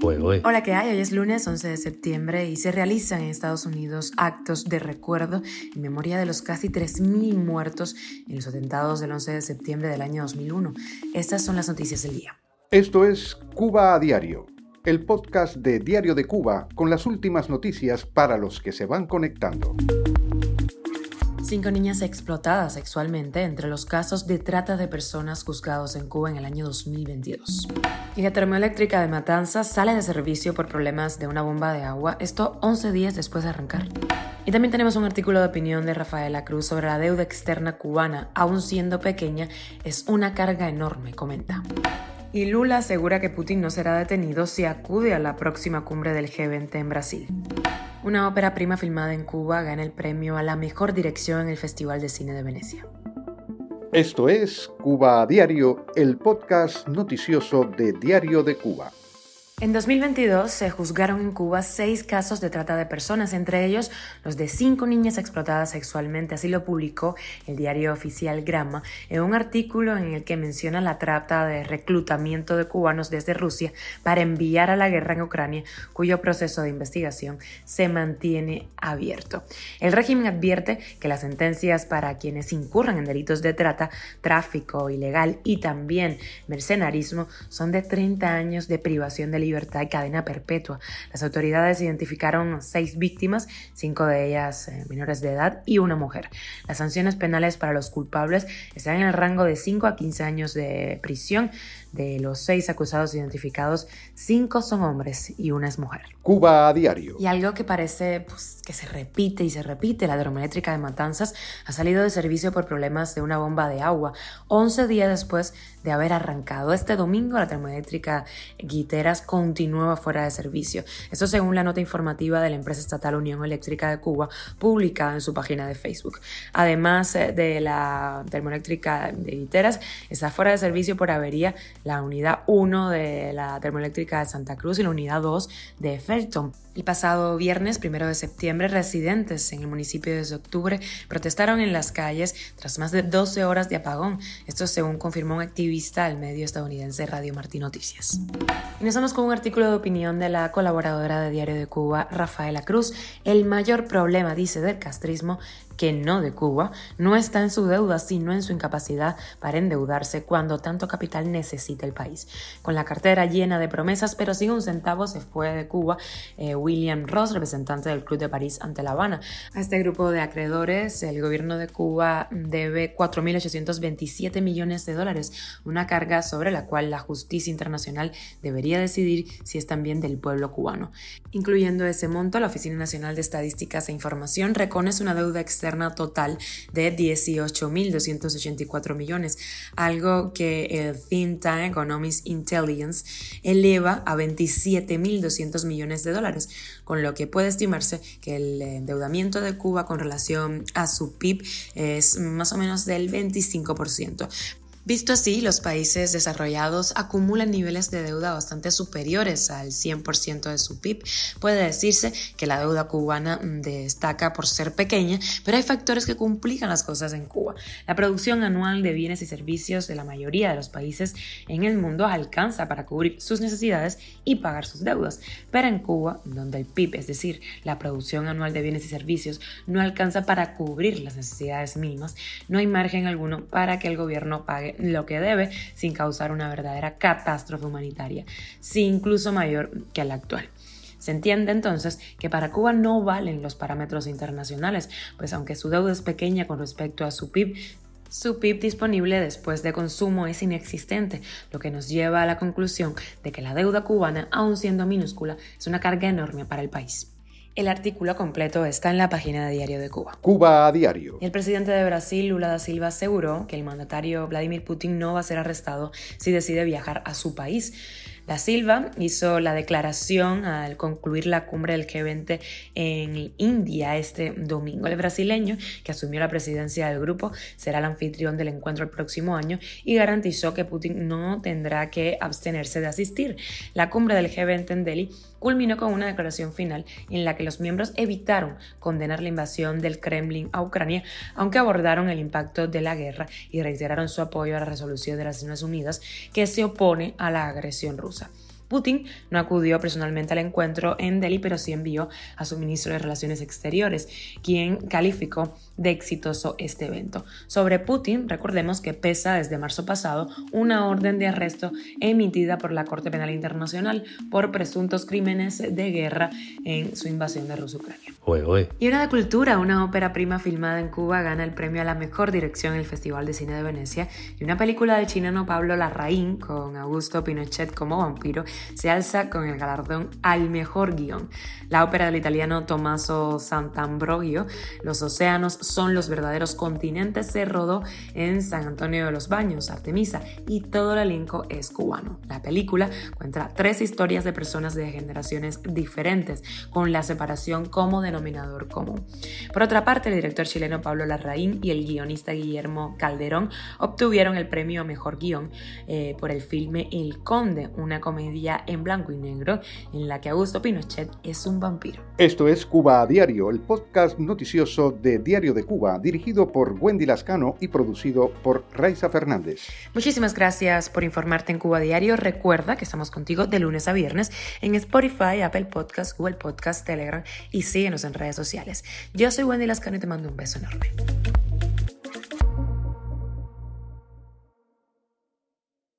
Hola, ¿qué hay? Hoy es lunes 11 de septiembre y se realizan en Estados Unidos actos de recuerdo en memoria de los casi 3.000 muertos en los atentados del 11 de septiembre del año 2001. Estas son las noticias del día. Esto es Cuba a Diario, el podcast de Diario de Cuba con las últimas noticias para los que se van conectando. Cinco niñas explotadas sexualmente entre los casos de trata de personas juzgados en Cuba en el año 2022. Y la termoeléctrica de Matanzas sale de servicio por problemas de una bomba de agua, esto 11 días después de arrancar. Y también tenemos un artículo de opinión de Rafaela Cruz sobre la deuda externa cubana, aún siendo pequeña, es una carga enorme, comenta. Y Lula asegura que Putin no será detenido si acude a la próxima cumbre del G20 en Brasil. Una ópera prima filmada en Cuba gana el premio a la mejor dirección en el Festival de Cine de Venecia. Esto es Cuba a Diario, el podcast noticioso de Diario de Cuba. En 2022 se juzgaron en Cuba seis casos de trata de personas, entre ellos los de cinco niñas explotadas sexualmente. Así lo publicó el diario oficial Grama en un artículo en el que menciona la trata de reclutamiento de cubanos desde Rusia para enviar a la guerra en Ucrania, cuyo proceso de investigación se mantiene abierto. El régimen advierte que las sentencias para quienes incurran en delitos de trata, tráfico ilegal y también mercenarismo son de 30 años de privación de libertad libertad y cadena perpetua. Las autoridades identificaron seis víctimas, cinco de ellas eh, menores de edad y una mujer. Las sanciones penales para los culpables están en el rango de 5 a 15 años de prisión. De los seis acusados identificados, cinco son hombres y una es mujer. Cuba a diario. Y algo que parece pues, que se repite y se repite, la termoeléctrica de Matanzas ha salido de servicio por problemas de una bomba de agua, 11 días después de haber arrancado. Este domingo la termoeléctrica Guiteras continúa fuera de servicio. Esto según la nota informativa de la empresa estatal Unión Eléctrica de Cuba, publicada en su página de Facebook. Además eh, de la termoeléctrica de Guiteras, está fuera de servicio por avería la unidad 1 de la termoeléctrica de Santa Cruz y la unidad 2 de Felton. El pasado viernes, primero de septiembre, residentes en el municipio de octubre protestaron en las calles tras más de 12 horas de apagón. Esto según confirmó un activista del medio estadounidense Radio Martí Noticias. Y nos vamos con un artículo de opinión de la colaboradora de Diario de Cuba, Rafaela Cruz. El mayor problema, dice, del castrismo que no de Cuba, no está en su deuda, sino en su incapacidad para endeudarse cuando tanto capital necesita el país. Con la cartera llena de promesas, pero sin un centavo, se fue de Cuba eh, William Ross, representante del Club de París ante La Habana. A este grupo de acreedores, el gobierno de Cuba debe 4.827 millones de dólares, una carga sobre la cual la justicia internacional debería decidir si es también del pueblo cubano. Incluyendo ese monto, la Oficina Nacional de Estadísticas e Información reconoce una deuda externa total de 18.284 millones, algo que el Think Tank Economics Intelligence eleva a 27.200 millones de dólares, con lo que puede estimarse que el endeudamiento de Cuba con relación a su PIB es más o menos del 25%. Visto así, los países desarrollados acumulan niveles de deuda bastante superiores al 100% de su PIB. Puede decirse que la deuda cubana mm, destaca por ser pequeña, pero hay factores que complican las cosas en Cuba. La producción anual de bienes y servicios de la mayoría de los países en el mundo alcanza para cubrir sus necesidades y pagar sus deudas, pero en Cuba, donde el PIB, es decir, la producción anual de bienes y servicios, no alcanza para cubrir las necesidades mínimas, no hay margen alguno para que el gobierno pague lo que debe sin causar una verdadera catástrofe humanitaria, sí incluso mayor que la actual. Se entiende entonces que para Cuba no valen los parámetros internacionales, pues aunque su deuda es pequeña con respecto a su PIB, su PIB disponible después de consumo es inexistente, lo que nos lleva a la conclusión de que la deuda cubana, aun siendo minúscula, es una carga enorme para el país. El artículo completo está en la página de Diario de Cuba. Cuba a diario. El presidente de Brasil, Lula da Silva, aseguró que el mandatario Vladimir Putin no va a ser arrestado si decide viajar a su país. Da Silva hizo la declaración al concluir la cumbre del G20 en India este domingo. El brasileño, que asumió la presidencia del grupo, será el anfitrión del encuentro el próximo año y garantizó que Putin no tendrá que abstenerse de asistir. La cumbre del G20 en Delhi culminó con una declaración final en la que los miembros evitaron condenar la invasión del Kremlin a Ucrania, aunque abordaron el impacto de la guerra y reiteraron su apoyo a la resolución de las Naciones Unidas que se opone a la agresión rusa. cosa. Putin no acudió personalmente al encuentro en Delhi, pero sí envió a su ministro de Relaciones Exteriores, quien calificó de exitoso este evento. Sobre Putin, recordemos que pesa desde marzo pasado una orden de arresto emitida por la Corte Penal Internacional por presuntos crímenes de guerra en su invasión de Rusia-Ucrania. Y una de cultura, una ópera prima filmada en Cuba gana el premio a la mejor dirección en el Festival de Cine de Venecia y una película del chileno Pablo Larraín con Augusto Pinochet como vampiro se alza con el galardón al mejor guion. La ópera del italiano Tommaso Sant'Ambrogio, Los océanos son los verdaderos continentes, se rodó en San Antonio de los Baños, Artemisa, y todo el elenco es cubano. La película cuenta tres historias de personas de generaciones diferentes, con la separación como denominador común. Por otra parte, el director chileno Pablo Larraín y el guionista Guillermo Calderón obtuvieron el premio a Mejor Guión eh, por el filme El Conde, una comedia en blanco y negro en la que Augusto Pinochet es un vampiro. Esto es Cuba a Diario, el podcast noticioso de Diario de Cuba, dirigido por Wendy Lascano y producido por Raiza Fernández. Muchísimas gracias por informarte en Cuba Diario. Recuerda que estamos contigo de lunes a viernes en Spotify, Apple Podcast, Google Podcast, Telegram y síguenos en redes sociales. Yo soy Wendy Lascano y te mando un beso enorme.